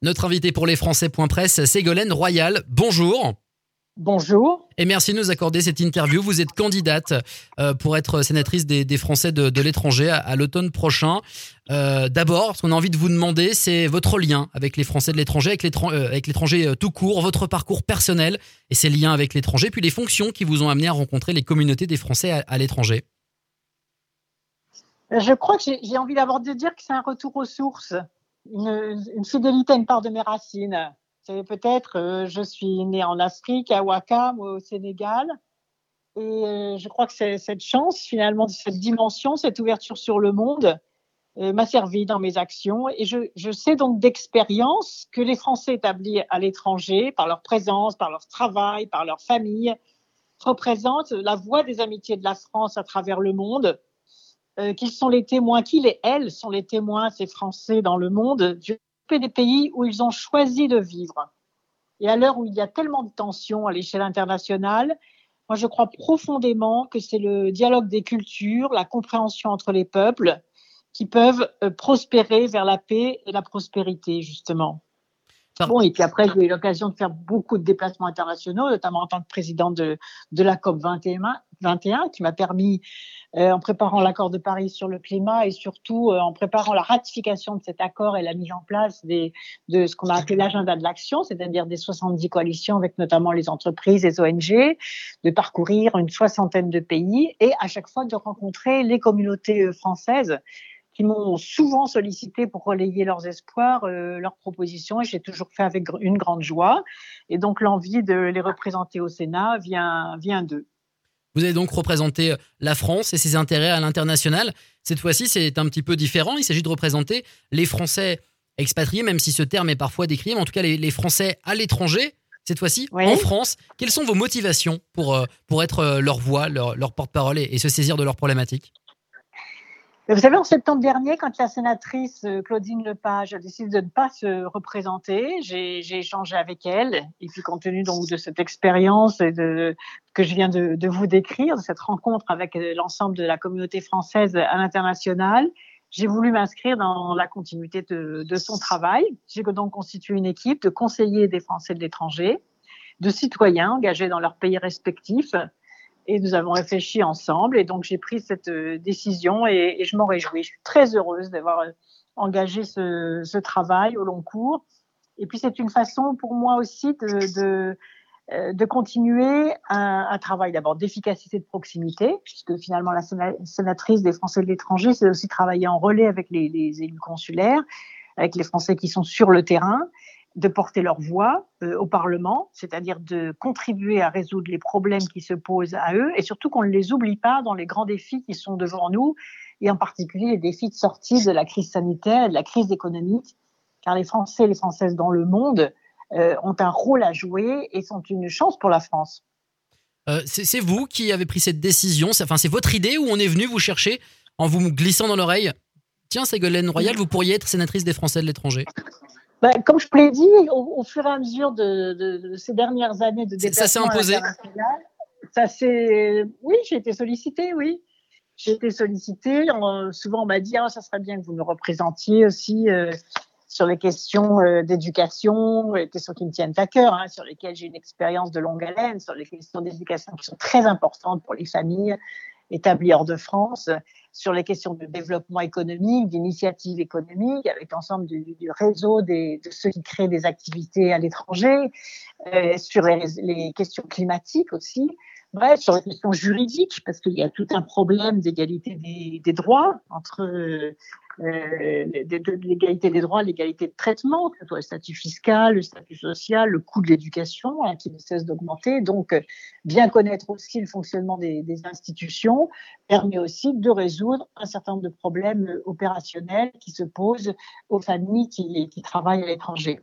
Notre invité pour les Français.presse, Ségolène Royal. Bonjour. Bonjour. Et merci de nous accorder cette interview. Vous êtes candidate euh, pour être sénatrice des, Français de, l'étranger à, l'automne prochain. Euh, d'abord, ce qu'on a envie de vous demander, c'est votre lien avec les Français de l'étranger, avec euh, l'étranger tout court, votre parcours personnel et ses liens avec l'étranger, puis les fonctions qui vous ont amené à rencontrer les communautés des Français à, l'étranger. Je crois que j'ai envie d'abord de dire que c'est un retour aux sources une, fidélité à une part de mes racines. C'est peut-être, euh, je suis née en Afrique, à Ouakam, au Sénégal. Et euh, je crois que cette chance, finalement, cette dimension, cette ouverture sur le monde, euh, m'a servi dans mes actions. Et je, je sais donc d'expérience que les Français établis à l'étranger, par leur présence, par leur travail, par leur famille, représentent la voix des amitiés de la France à travers le monde euh, qu'ils sont les témoins, qu'ils et elles sont les témoins, ces Français dans le monde, du des pays où ils ont choisi de vivre. Et à l'heure où il y a tellement de tensions à l'échelle internationale, moi je crois profondément que c'est le dialogue des cultures, la compréhension entre les peuples qui peuvent euh, prospérer vers la paix et la prospérité, justement. Bon, et puis après, j'ai eu l'occasion de faire beaucoup de déplacements internationaux, notamment en tant que présidente de, de la COP 21, 21 qui m'a permis, euh, en préparant l'accord de Paris sur le climat et surtout euh, en préparant la ratification de cet accord et la mise en place des, de ce qu'on a appelé l'agenda de l'action, c'est-à-dire des 70 coalitions avec notamment les entreprises, les ONG, de parcourir une soixantaine de pays et à chaque fois de rencontrer les communautés euh, françaises qui m'ont souvent sollicité pour relayer leurs espoirs, euh, leurs propositions, et j'ai toujours fait avec une grande joie. Et donc l'envie de les représenter au Sénat vient, vient d'eux. Vous avez donc représenté la France et ses intérêts à l'international. Cette fois-ci, c'est un petit peu différent. Il s'agit de représenter les Français expatriés, même si ce terme est parfois décrit, mais en tout cas les, Français à l'étranger, cette fois-ci en France. Quelles sont vos motivations pour, euh, pour être euh, leur voix, leur, leur porte-parole et se saisir de leurs problématiques? Vous savez, en septembre dernier, quand la sénatrice euh, Claudine Lepage a décidé de ne pas se représenter, j'ai échangé avec elle. Et puis, compte tenu donc de cette expérience que je viens de, vous décrire, de cette rencontre avec euh, l'ensemble de la communauté française à l'international, j'ai voulu m'inscrire dans la continuité de, de son travail. J'ai donc constitué une équipe de conseillers des Français de l'étranger, de citoyens engagés dans leurs pays respectifs et nous avons réfléchi ensemble. Et donc, j'ai pris cette euh, décision et, je m'en réjouis. Je suis très heureuse d'avoir euh, engagé ce, travail au long cours. Et puis, c'est une façon pour moi aussi de, de, euh, de continuer un, un travail d'abord d'efficacité de proximité, puisque finalement, la sénatrice des Français de l'étranger, c'est aussi travailler en relais avec les, les élus consulaires, avec les Français qui sont sur le terrain de porter leur voix euh, au Parlement, c'est-à-dire de contribuer à résoudre les problèmes qui se posent à eux, et surtout qu'on ne les oublie pas dans les grands défis qui sont devant nous, et en particulier les défis de sortie de la crise sanitaire de la crise économique, car les Français et les Françaises dans le monde euh, ont un rôle à jouer et sont une chance pour la France. Euh, c'est vous qui avez pris cette décision, enfin c'est votre idée ou on est venu vous chercher en vous glissant dans l'oreille? Tiens, Ségolène Royal, vous pourriez être sénatrice des Français de l'étranger bah, comme je vous l'ai dit, au, fur et à mesure de, ces dernières années de déplacement ça s'est imposé. Ça s'est, oui, j'ai été sollicitée, oui, j'ai été sollicitée. souvent, on m'a dit, ah, ça serait bien que vous me représentiez aussi euh, sur les questions euh, d'éducation, les questions qui me tiennent à cœur, hein, sur lesquelles j'ai une expérience de longue haleine, sur les questions d'éducation qui sont très importantes pour les familles établies hors de France sur les questions de développement économique, d'initiative économique, avec l'ensemble du, réseau des, de ceux qui créent des activités à l'étranger, euh, sur les, les, questions climatiques aussi. Bref, sur les questions juridiques, parce qu'il y a tout un problème d'égalité des, des, droits entre euh, euh, l'égalité des droits, l'égalité de traitement, que ce soit le statut fiscal, le statut social, le coût de l'éducation, hein, qui ne cesse d'augmenter. Donc, euh, bien connaître aussi le fonctionnement des, institutions permet aussi de résoudre un certain nombre de problèmes opérationnels qui se posent aux familles qui travaillent à l'étranger.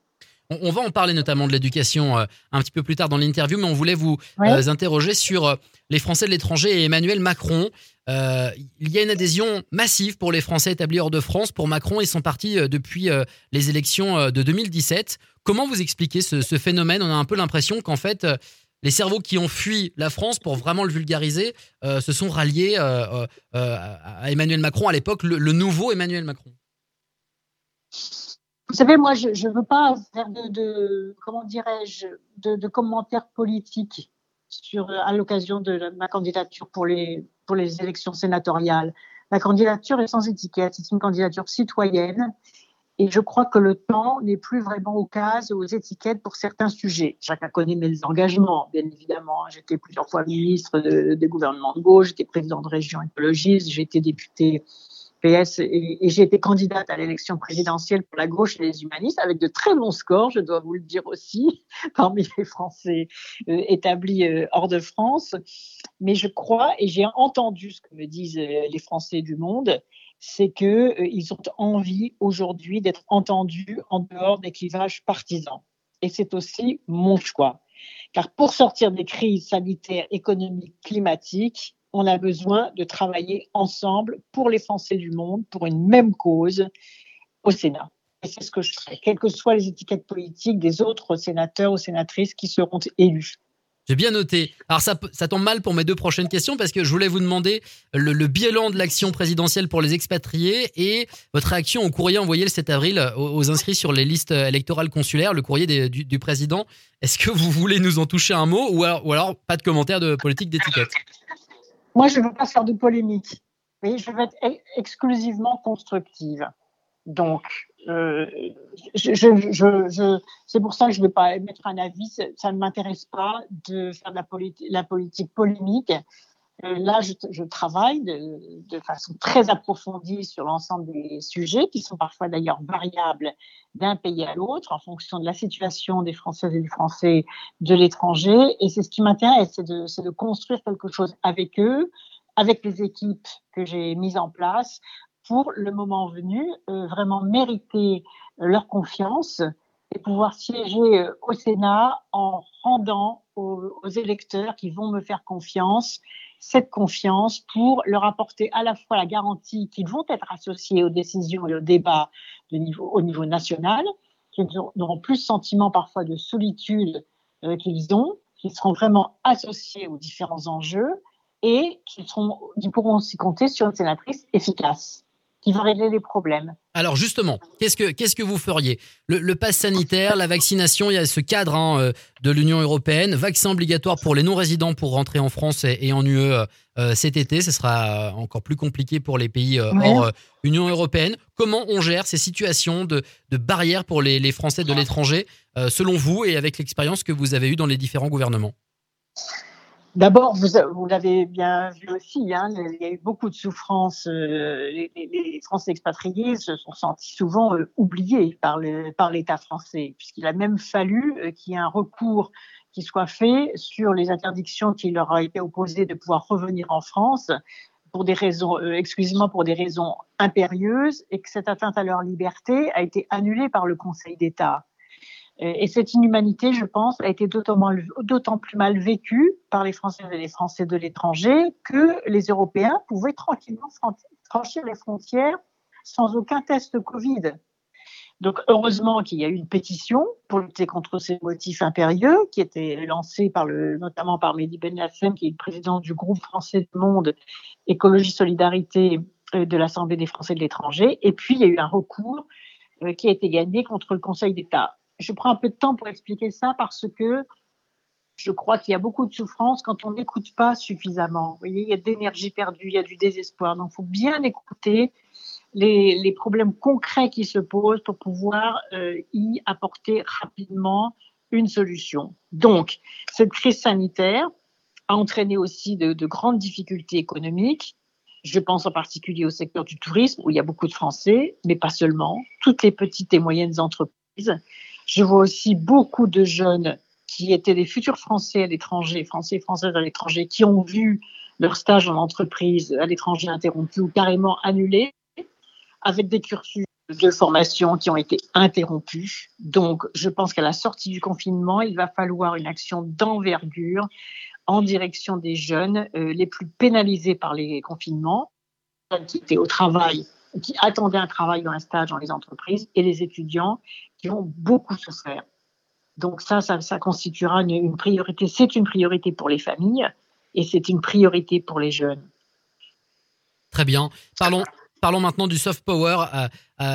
On, va en parler notamment de l'éducation euh, un petit peu plus tard dans l'interview, mais on voulait vous euh, interroger sur euh, les Français de l'étranger et Emmanuel Macron. il y a une adhésion massive pour les Français établis hors de France. Pour Macron, ils sont partis depuis les élections de 2017. Comment vous expliquez ce, phénomène? On a un peu l'impression qu'en fait, les cerveaux qui ont fui la France, pour vraiment le vulgariser, se sont ralliés à Emmanuel Macron à l'époque, le nouveau Emmanuel Macron. Vous savez, moi, je ne veux pas faire de, comment dirais-je, de, commentaires politiques sur, à l'occasion de ma candidature pour les, élections sénatoriales. La candidature est sans étiquette, c'est une candidature citoyenne et je crois que le temps n'est plus vraiment aux cases, aux étiquettes pour certains sujets. Chacun connaît mes engagements, bien évidemment. J'étais plusieurs fois ministre des gouvernements de gauche, j'étais président de région écologiste, été député PS et, j'ai été candidate à l'élection présidentielle pour la gauche et les humanistes avec de très bons scores, je dois vous le dire aussi, parmi les Français euh, établis euh, hors de France. Mais je crois, et j'ai entendu ce que me disent euh, les Français du monde, c'est qu'ils ils ont envie aujourd'hui d'être entendus en dehors des clivages partisans. Et c'est aussi mon choix. Car pour sortir des crises sanitaires, économiques, climatiques, on a besoin de travailler ensemble pour les Français du monde, pour une même cause au Sénat. Et c'est ce que je ferai, quelles que soient les étiquettes politiques des autres sénateurs ou sénatrices qui seront élus. J'ai bien noté. Alors ça, tombe mal pour mes deux prochaines questions parce que je voulais vous demander le, bilan de l'action présidentielle pour les expatriés et votre réaction au courrier envoyé le 7 avril aux, inscrits sur les listes électorales consulaires, le courrier du, président. Est-ce que vous voulez nous en toucher un mot ou alors, ou alors pas de commentaire de politique d'étiquette? Moi, je ne veux pas faire de polémique. je veux être exclusivement constructive. Donc, euh, je, c'est pour ça que je ne vais pas mettre un avis. Ça ne m'intéresse pas de faire de la, la politique polémique. Euh, là, je, travaille de, façon très approfondie sur l'ensemble des sujets, qui sont parfois d'ailleurs variables d'un pays à l'autre en fonction de la situation des Françaises et des Français de l'étranger. Et c'est ce qui m'intéresse, c'est de, de, construire quelque chose avec eux, avec les équipes que j'ai mises en place, pour le moment venu, euh, vraiment mériter leur confiance et pouvoir siéger euh, au Sénat en rendant aux électeurs qui vont me faire confiance cette confiance pour leur apporter à la fois la garantie qu'ils vont être associés aux décisions et aux débats au niveau national, qu'ils n'auront plus sentiment parfois de solitude euh, qu'ils ont, qu'ils seront vraiment associés aux différents enjeux et qu'ils pourront aussi compter sur une sénatrice efficace qui va régler les problèmes. Alors justement, qu'est-ce que, qu'est-ce que vous feriez? Le, le pass sanitaire, la vaccination, il y a ce cadre hein, euh, de l'Union européenne, vaccin obligatoire pour les non-résidents pour rentrer en France et, en UE euh, cet été, ce sera encore plus compliqué pour les pays euh, hors Union européenne. Comment on gère ces situations de, de barrières pour les, les Français de l'étranger, selon vous et avec l'expérience que vous avez eue dans les différents gouvernements? D'abord, vous, vous l'avez bien vu aussi, hein, il y a eu beaucoup de souffrances. Euh, les, Français expatriés se sont sentis souvent euh, oubliés par l'État par français, puisqu'il a même fallu euh, qu'il y ait un recours qui soit fait sur les interdictions qui leur ont été opposées de pouvoir revenir en France pour des raisons, exclusivement pour des raisons impérieuses, et que cette atteinte à leur liberté a été annulée par le Conseil d'État. Et cette inhumanité, je pense, a été d'autant plus mal vécue par les Français et les Français de l'étranger que les Européens pouvaient tranquillement franchir les frontières sans aucun test Covid. Donc heureusement qu'il y a eu une pétition pour lutter contre ces motifs impérieux qui était lancée par le, notamment par Mehdi Ben Lassem, qui est le président du groupe français du monde Écologie Solidarité euh, de l'Assemblée des Français de l'étranger. Et puis il y a eu un recours euh, qui a été gagné contre le Conseil d'État je prends un peu de temps pour expliquer ça parce que je crois qu'il y a beaucoup de souffrance quand on n'écoute pas suffisamment. Vous voyez, il y a de l'énergie perdue, il y a du désespoir. Donc, il faut bien écouter les, les, problèmes concrets qui se posent pour pouvoir euh, y apporter rapidement une solution. Donc, cette crise sanitaire a entraîné aussi de, de grandes difficultés économiques. Je pense en particulier au secteur du tourisme où il y a beaucoup de Français, mais pas seulement. Toutes les petites et moyennes entreprises je vois aussi beaucoup de jeunes qui étaient des futurs Français à l'étranger, Français et Françaises à l'étranger, qui ont vu leur stage en entreprise à l'étranger interrompu ou carrément annulé, avec des cursus de formation qui ont été interrompus. Donc, je pense qu'à la sortie du confinement, il va falloir une action d'envergure en direction des jeunes euh, les plus pénalisés par les confinements, qui étaient au travail, qui attendaient un travail ou un stage dans les entreprises, et les étudiants qui ont beaucoup souffert. Donc ça, ça, constituera une, priorité. C'est une priorité pour les familles et c'est une priorité pour les jeunes. Très bien. Parlons, maintenant du soft power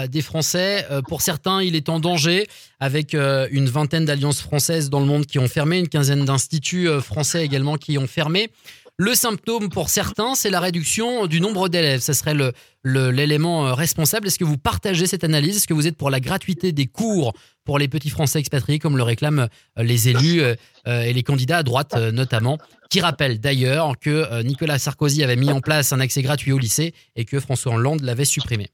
des Français. pour certains, il est en danger avec une vingtaine d'alliances françaises dans le monde qui ont fermé, une quinzaine d'instituts français également qui ont fermé. Le symptôme pour certains, c'est la réduction du nombre d'élèves. Ce serait l'élément euh, responsable. Est-ce que vous partagez cette analyse? Est-ce que vous êtes pour la gratuité des cours pour les petits Français expatriés, comme le réclament euh, les élus euh, et les candidats à droite notamment, qui rappellent d'ailleurs que Nicolas Sarkozy avait mis en place un accès gratuit au lycée et que François Hollande l'avait supprimé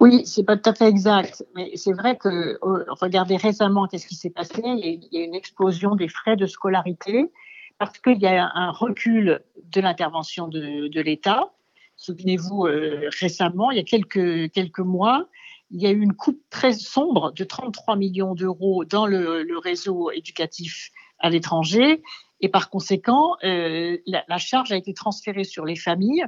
oui, c'est pas tout à fait exact, mais c'est vrai que regardez récemment qu'est-ce qui s'est passé. Il y a une explosion des frais de scolarité parce qu'il y a un recul de l'intervention de, l'État. Souvenez-vous, euh, récemment, il y a quelques, mois, il y a eu une coupe très sombre de 33 millions d'euros dans le, réseau éducatif à l'étranger. Et par conséquent, euh, la, charge a été transférée sur les familles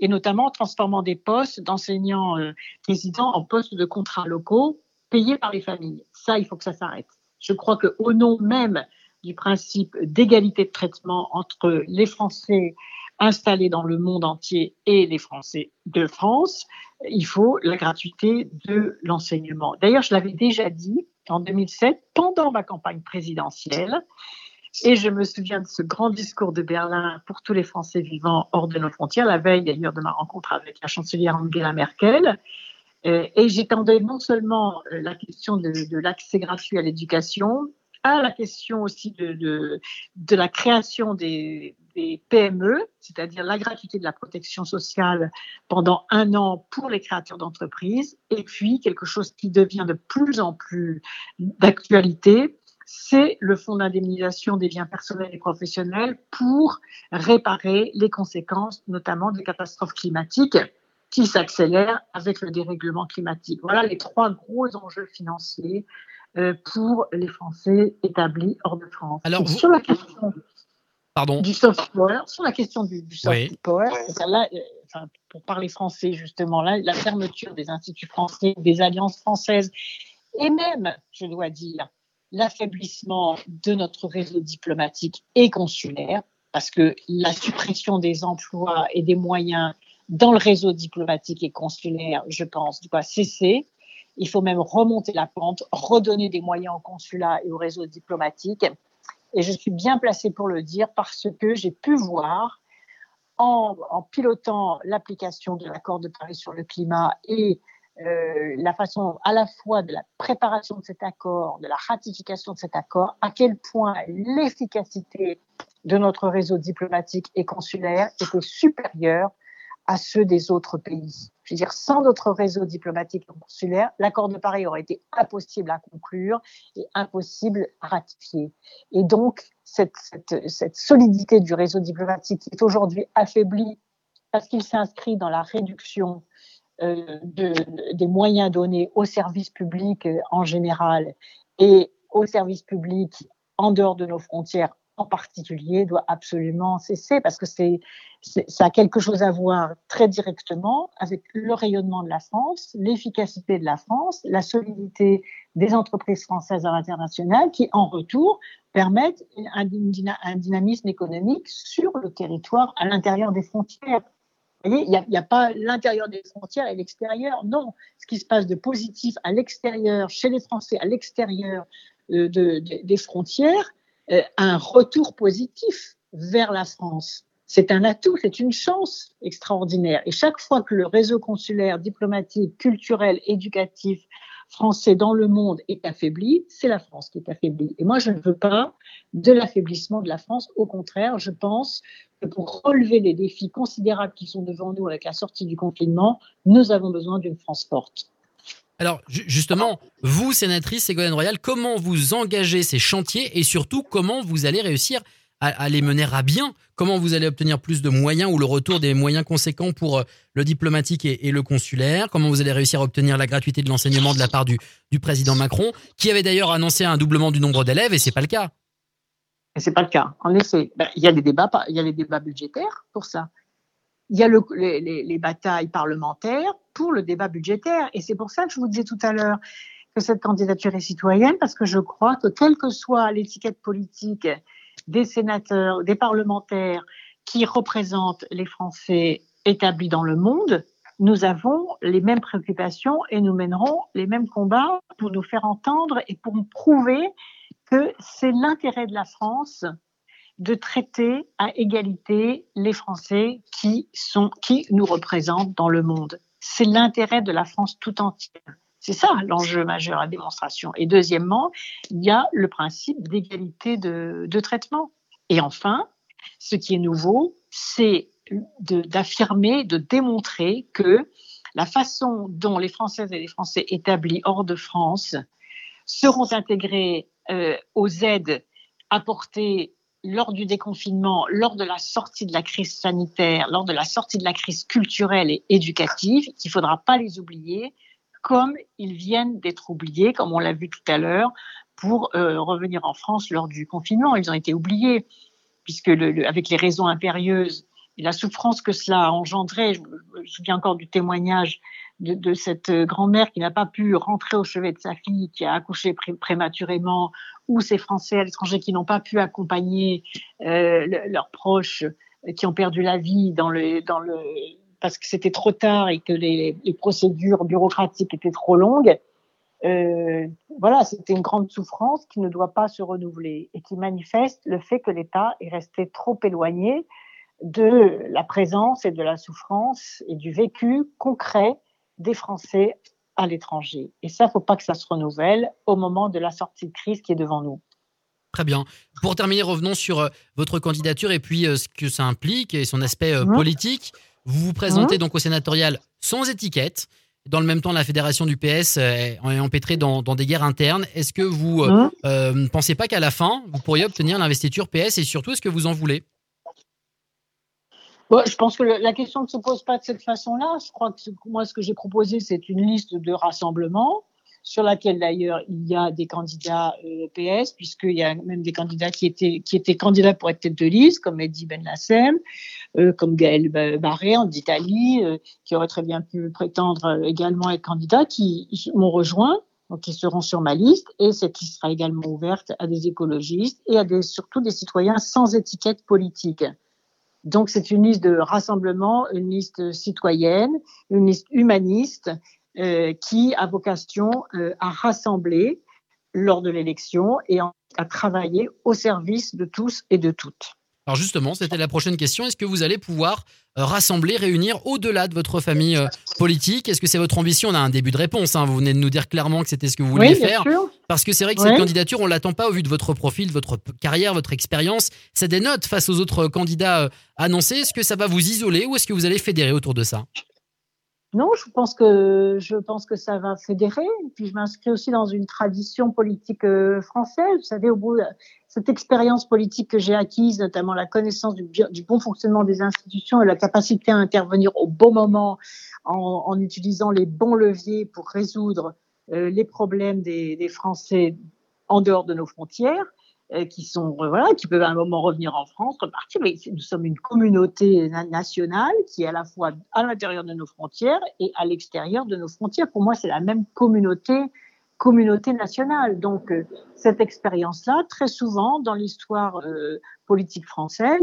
et notamment en transformant des postes d'enseignants euh, résidents en postes de contrats locaux payés par les familles. Ça, il faut que ça s'arrête. Je crois qu'au nom même du principe d'égalité de traitement entre les Français installés dans le monde entier et les Français de France, il faut la gratuité de l'enseignement. D'ailleurs, je l'avais déjà dit en 2007, pendant ma campagne présidentielle, et je me souviens de ce grand discours de Berlin pour tous les Français vivant hors de nos frontières, la veille d'ailleurs de ma rencontre avec la chancelière Angela Merkel. Euh, et j'étendais non seulement euh, la question de, de l'accès gratuit à l'éducation, à la question aussi de, de, de la création des, des PME, c'est-à-dire la gratuité de la protection sociale pendant un an pour les créateurs d'entreprises, et puis quelque chose qui devient de plus en plus d'actualité, c'est le fonds d'indemnisation des biens personnels et professionnels pour réparer les conséquences notamment des catastrophes climatiques qui s'accélèrent avec le dérèglement climatique. Voilà les trois gros enjeux financiers pour les Français établis hors de France. Alors, sur la question Pardon. du soft power, sur la question du, soft power, là, euh, pour parler français justement, là, la fermeture des instituts français, des alliances françaises, et même, je dois dire, l'affaiblissement de notre réseau diplomatique et consulaire, parce que la suppression des emplois et des moyens dans le réseau diplomatique et consulaire, je pense, doit cesser. Il faut même remonter la pente, redonner des moyens au consulat et au réseau diplomatique. Et je suis bien placée pour le dire parce que j'ai pu voir, en, pilotant l'application de l'accord de Paris sur le climat et euh, la façon à la fois de la préparation de cet accord, de la ratification de cet accord, à quel point l'efficacité de notre réseau diplomatique et consulaire était supérieure à ceux des autres pays. Je veux dire, sans notre réseau diplomatique et consulaire, l'accord de Paris aurait été impossible à conclure et impossible à ratifier. Et donc, cette, solidité du réseau diplomatique est aujourd'hui affaiblie parce qu'il s'inscrit dans la réduction euh, de, des moyens donnés aux services publics euh, en général et aux services publics en dehors de nos frontières en particulier doit absolument cesser parce que c'est, ça a quelque chose à voir très directement avec le rayonnement de la France, l'efficacité de la France, la solidité des entreprises françaises à l'international qui, en retour, permettent un, dynamisme économique sur le territoire à l'intérieur des frontières. Vous voyez, il n'y a, pas l'intérieur des frontières et l'extérieur. Non, ce qui se passe de positif à l'extérieur, chez les Français, à l'extérieur euh, de, des frontières, un retour positif vers la France. C'est un atout, c'est une chance extraordinaire. Et chaque fois que le réseau consulaire, diplomatique, culturel, éducatif français dans le monde est affaibli, c'est la France qui est affaiblie. Et moi, je ne veux pas de l'affaiblissement de la France. Au contraire, je pense que pour relever les défis considérables qui sont devant nous avec la sortie du confinement, nous avons besoin d'une France forte. Alors justement, vous, sénatrice Ségolène Royal, comment vous engagez ces chantiers et surtout comment vous allez réussir à, les mener à bien? Comment vous allez obtenir plus de moyens ou le retour des moyens conséquents pour euh, le diplomatique et, le consulaire? Comment vous allez réussir à obtenir la gratuité de l'enseignement de la part du, président Macron, qui avait d'ailleurs annoncé un doublement du nombre d'élèves et c'est pas le cas. C'est pas le cas. En effet, ben, il y a y a les débats budgétaires pour ça. Il y a le, les, les, batailles parlementaires pour le débat budgétaire. Et c'est pour ça que je vous disais tout à l'heure que cette candidature est citoyenne, parce que je crois que quelle que soit l'étiquette politique des sénateurs, des parlementaires qui représentent les Français établis dans le monde, nous avons les mêmes préoccupations et nous mènerons les mêmes combats pour nous faire entendre et pour prouver que c'est l'intérêt de la France de traiter à égalité les Français qui sont qui nous représentent dans le monde. C'est l'intérêt de la France tout entière. C'est ça l'enjeu majeur à démonstration. Et deuxièmement, il y a le principe d'égalité de, de traitement. Et enfin, ce qui est nouveau, c'est d'affirmer, de, démontrer que la façon dont les Françaises et les Français établis hors de France seront intégrés euh, aux aides apportées lors du déconfinement, lors de la sortie de la crise sanitaire, lors de la sortie de la crise culturelle et éducative, qu'il ne faudra pas les oublier, comme ils viennent d'être oubliés, comme on l'a vu tout à l'heure, pour euh, revenir en France lors du confinement. Ils ont été oubliés, puisque avec les raisons impérieuses et la souffrance que cela a engendré, je me souviens encore du témoignage de, de cette grand-mère qui n'a pas pu rentrer au chevet de sa fille, qui a accouché prématurément, ou ces Français à l'étranger qui n'ont pas pu accompagner euh, leurs proches euh, qui ont perdu la vie dans le, dans le, parce que c'était trop tard et que les, les, procédures bureaucratiques étaient trop longues. Euh, voilà, c'était une grande souffrance qui ne doit pas se renouveler et qui manifeste le fait que l'État est resté trop éloigné de la présence et de la souffrance et du vécu concret des Français à l'étranger. Et ça, faut pas que ça se renouvelle au moment de la sortie de crise qui est devant nous. Très bien. Pour terminer, revenons sur euh, votre candidature et puis euh, ce que ça implique et son aspect euh, mmh. politique. Vous vous présentez mmh. donc au sénatorial sans étiquette. Dans le même temps, la fédération du PS est empêtrée dans, dans des guerres internes. Est-ce que vous mmh. ne pensez pas qu'à la fin, vous pourriez obtenir l'investiture PS et surtout, est-ce que vous en voulez? Je pense que la question ne se pose pas de cette façon-là. Je crois que moi, ce que j'ai proposé, c'est une liste de rassemblements sur laquelle d'ailleurs il y a des candidats euh, PS, puisqu'il y a même des candidats qui étaient, candidats pour être tête de liste, comme Eddie Ben Lassem, euh, comme Gaël Barré d'Italie, euh, qui aurait très bien pu prétendre également être candidat, qui m'ont rejoint, donc qui seront sur ma liste, et cette liste sera également ouverte à des écologistes et à des, surtout des citoyens sans étiquette politique. Donc c'est une liste de rassemblement, une liste citoyenne, une liste humaniste euh, qui a vocation euh, à rassembler lors de l'élection et à travailler au service de tous et de toutes. Alors justement, c'était la prochaine question. Est-ce que vous allez pouvoir euh, rassembler, réunir au-delà de votre famille euh, politique? Est-ce que c'est votre ambition? On a un début de réponse. Hein. Vous venez de nous dire clairement que c'était ce que vous vouliez faire. Parce que c'est vrai que cette candidature, on l'attend pas au vu de votre profil, de votre carrière, votre expérience. Ça dénote face aux autres candidats euh, annoncés. Est-ce que ça va vous isoler ou est-ce que vous allez fédérer autour de ça? Non, je pense que je pense que ça va fédérer. Puis je m'inscris aussi dans une tradition politique euh, française. Vous savez, au bout de cette expérience politique que j'ai acquise, notamment la connaissance du, bon fonctionnement des institutions et la capacité à intervenir au bon moment en, en utilisant les bons leviers pour résoudre euh, les problèmes des Français en dehors de nos frontières. Euh, qui sont euh, voilà, qui peuvent à un moment revenir en France, repartir. Mais nous sommes une communauté nationale qui est à la fois à l'intérieur de nos frontières et à l'extérieur de nos frontières. Pour moi, c'est la même communauté communauté nationale. Donc euh, cette expérience-là, très souvent dans l'histoire euh, politique française,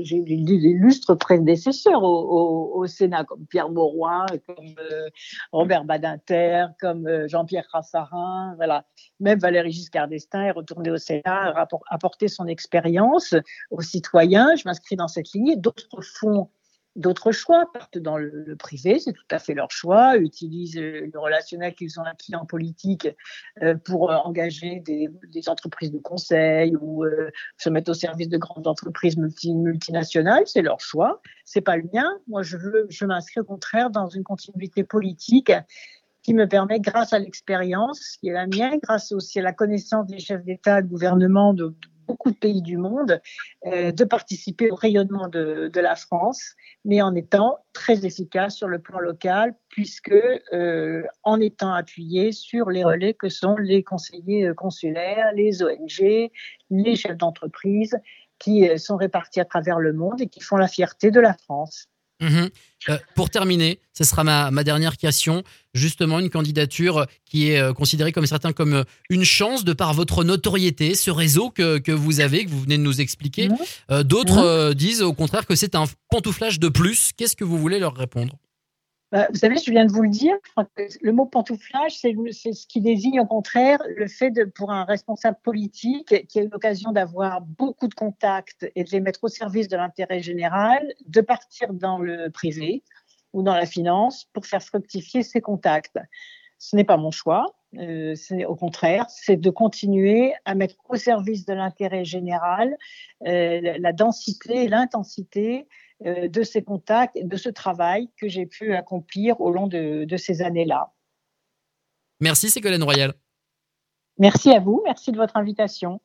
j'ai des illustres prédécesseurs au, Sénat, comme Pierre Mauroy, comme euh, Robert Badinter, comme Jean-Pierre Rassarin, voilà. Même Valéry Giscard d'Estaing est retourné au Sénat, apporter son expérience aux citoyens. Je m'inscris dans cette lignée. D'autres font d'autres choix, partent dans le, privé, c'est tout à fait leur choix, utilisent le relationnel qu'ils ont acquis en politique euh, pour euh, engager des, des, entreprises de conseil ou euh, se mettre au service de grandes entreprises multi, multinationales, c'est leur choix, c'est pas le mien. Moi, je veux, je m'inscris au contraire dans une continuité politique qui me permet, grâce à l'expérience qui est la mienne, grâce aussi à la connaissance des chefs d'État, de gouvernement, de, beaucoup de pays du monde, euh, de participer au rayonnement de, la France, mais en étant très efficace sur le plan local, puisque euh, en étant appuyé sur les relais que sont les conseillers euh, consulaires, les ONG, les chefs d'entreprise, qui sont répartis à travers le monde et qui font la fierté de la France. Mhm. Euh, pour terminer, ce sera ma, ma, dernière question. Justement, une candidature qui est euh, considérée comme certains comme euh, une chance de par votre notoriété, ce réseau que, que vous avez, que vous venez de nous expliquer. D'autres disent au contraire que c'est un pantouflage de plus. Qu'est-ce que vous voulez leur répondre? Bah, vous savez, je viens de vous le dire, le mot pantouflage, c'est ce qui désigne au contraire le fait de, pour un responsable politique qui a eu l'occasion d'avoir beaucoup de contacts et de les mettre au service de l'intérêt général, de partir dans le privé ou dans la finance pour faire fructifier ses contacts. Ce n'est pas mon choix, euh, au contraire, c'est de continuer à mettre au service de l'intérêt général euh, la densité et l'intensité de ces contacts et de ce travail que j'ai pu accomplir au long de, de ces années-là. Merci Ségolène Royal. Merci à vous, merci de votre invitation.